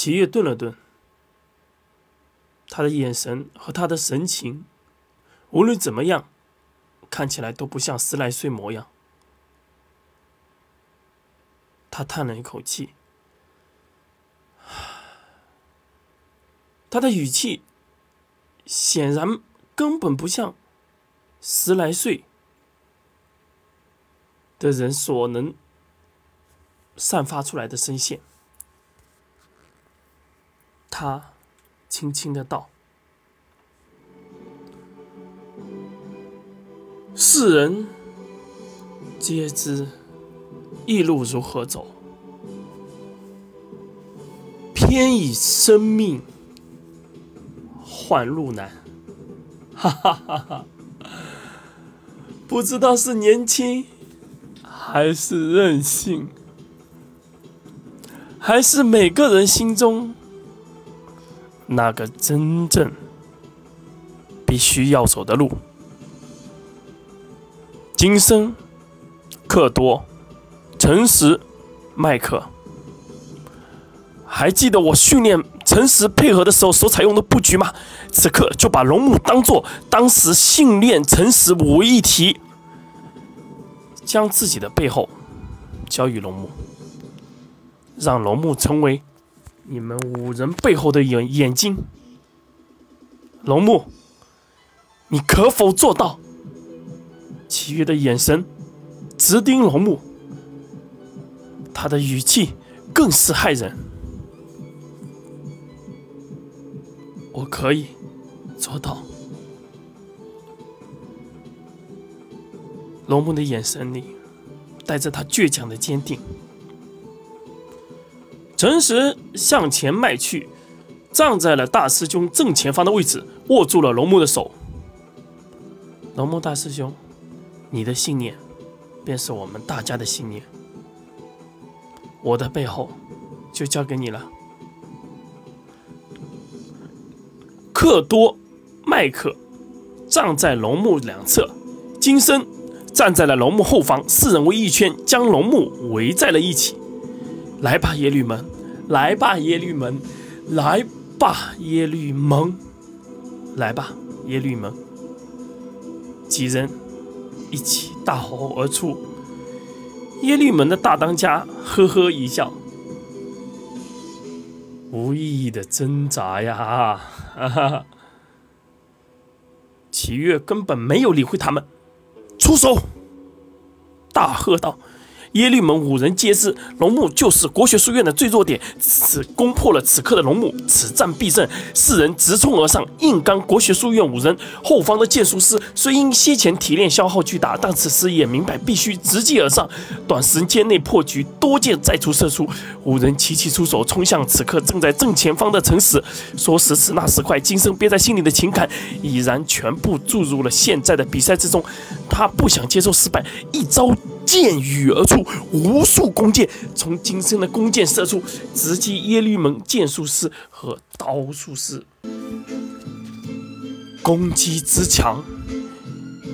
齐月顿了顿，他的眼神和他的神情，无论怎么样，看起来都不像十来岁模样。他叹了一口气，他的语气显然根本不像十来岁的人所能散发出来的声线。他轻轻的道：“世人皆知。”一路如何走？偏以生命换路难，哈哈哈哈！不知道是年轻，还是任性，还是每个人心中那个真正必须要走的路。今生克多。诚实，麦克，还记得我训练诚实配合的时候所采用的布局吗？此刻就把龙木当做当时训练诚实五位一题，将自己的背后交予龙木，让龙木成为你们五人背后的眼眼睛。龙木，你可否做到？其余的眼神直盯龙木。他的语气更是骇人。我可以做到。龙木的眼神里带着他倔强的坚定。诚实向前迈去，站在了大师兄正前方的位置，握住了龙木的手。龙木大师兄，你的信念便是我们大家的信念。我的背后就交给你了。克多、麦克站在龙木两侧，金生站在了龙木后方，四人围一圈，将龙木围在了一起。来吧，耶律门！来吧，耶律门！来吧，耶律门！来吧，耶律门！几人一起大吼而出。耶律门的大当家呵呵一笑，无意义的挣扎呀！哈哈，齐越根本没有理会他们，出手，大喝道。耶律门五人皆知，龙木就是国学书院的最弱点。此攻破了此刻的龙木，此战必胜。四人直冲而上，硬刚国学书院五人。后方的剑术师虽因先前提炼消耗巨大，但此时也明白必须直击而上，短时间内破局。多剑再出射出，五人齐齐出手，冲向此刻正在正前方的陈实。说时迟，那时快，今生憋在心里的情感已然全部注入了现在的比赛之中。他不想接受失败，一招。箭雨而出，无数弓箭从金身的弓箭射出，直击耶律门剑术师和刀术师。攻击之强，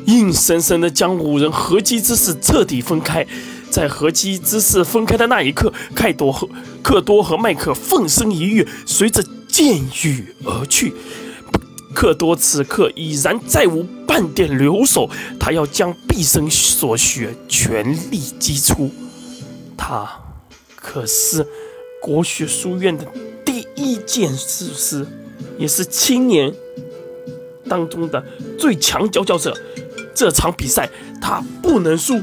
硬生生的将五人合击之势彻底分开。在合击之势分开的那一刻，凯多和克多和麦克凤身一跃，随着箭雨而去。克多此刻已然再无半点留手，他要将毕生所学全力击出。他可是国学书院的第一剑术师，也是青年当中的最强佼佼者。这场比赛他不能输，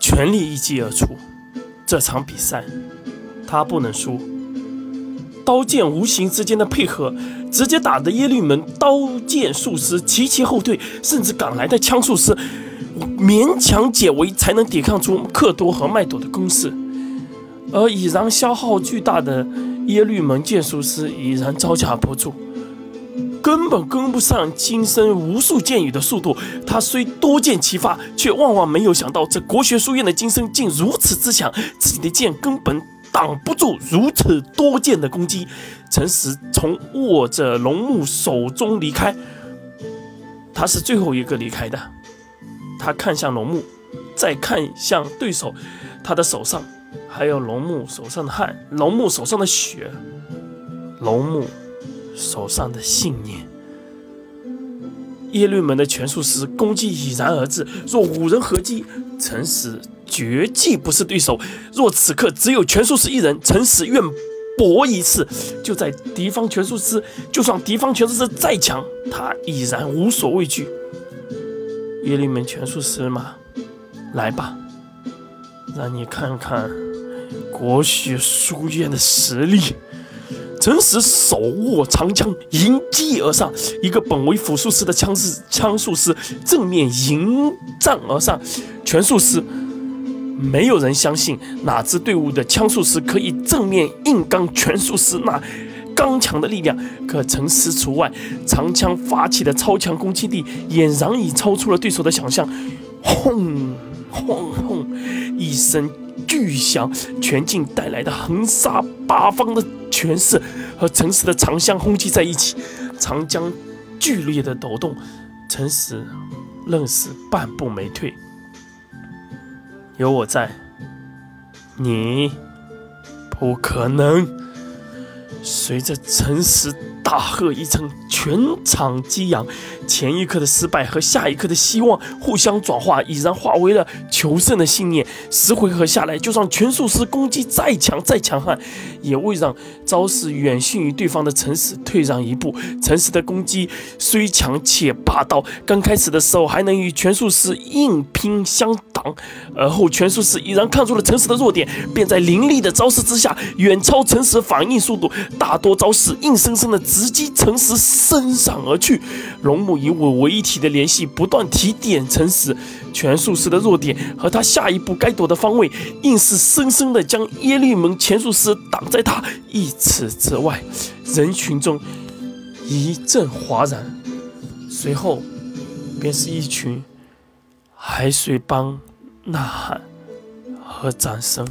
全力一击而出。这场比赛他不能输。刀剑无形之间的配合，直接打得耶律门刀剑术师齐齐后退，甚至赶来的枪术师勉强解围，才能抵抗住克多和麦朵的攻势。而已然消耗巨大的耶律门剑术师已然招架不住，根本跟不上金身无数剑雨的速度。他虽多箭齐发，却万万没有想到，这国学书院的金身竟如此之强，自己的剑根本。挡不住如此多剑的攻击，陈实从握着龙木手中离开，他是最后一个离开的。他看向龙木，再看向对手，他的手上还有龙木手上的汗，龙木手上的血，龙木手上的信念。耶律门的拳术师攻击已然而至，若五人合击，陈实绝技不是对手。若此刻只有拳术师一人，陈实愿搏一次。就在敌方拳术师，就算敌方拳术师再强，他已然无所畏惧。耶律门拳术师嘛，来吧，让你看看国学书院的实力。陈实手握长枪迎击而上，一个本为辅术师的枪士枪术师正面迎战而上。拳术师没有人相信哪支队伍的枪术师可以正面硬刚拳术师那刚强的力量，可陈实除外。长枪发起的超强攻击力俨然已超出了对手的想象。轰轰轰！一声巨响，拳劲带来的横杀八方的。拳势和陈实的长枪轰击在一起，长江剧烈的抖动，陈实愣是半步没退。有我在，你不可能。随着陈实大喝一声，全场激扬。前一刻的失败和下一刻的希望互相转化，已然化为了求胜的信念。十回合下来，就算拳术师攻击再强再强悍，也未让招式远逊于对方的陈实退让一步。陈实的攻击虽强且霸道，刚开始的时候还能与拳术师硬拼相挡。而后，拳术师已然看出了陈实的弱点，便在凌厉的招式之下，远超陈实反应速度，大多招式硬生生的直击陈实身上而去。龙母以我为一体的联系，不断提点陈实拳术师的弱点和他下一步该躲的方位，硬是生生的将耶律门拳术师挡在他一尺之外。人群中一阵哗然，随后便是一群海水帮。呐喊和掌声。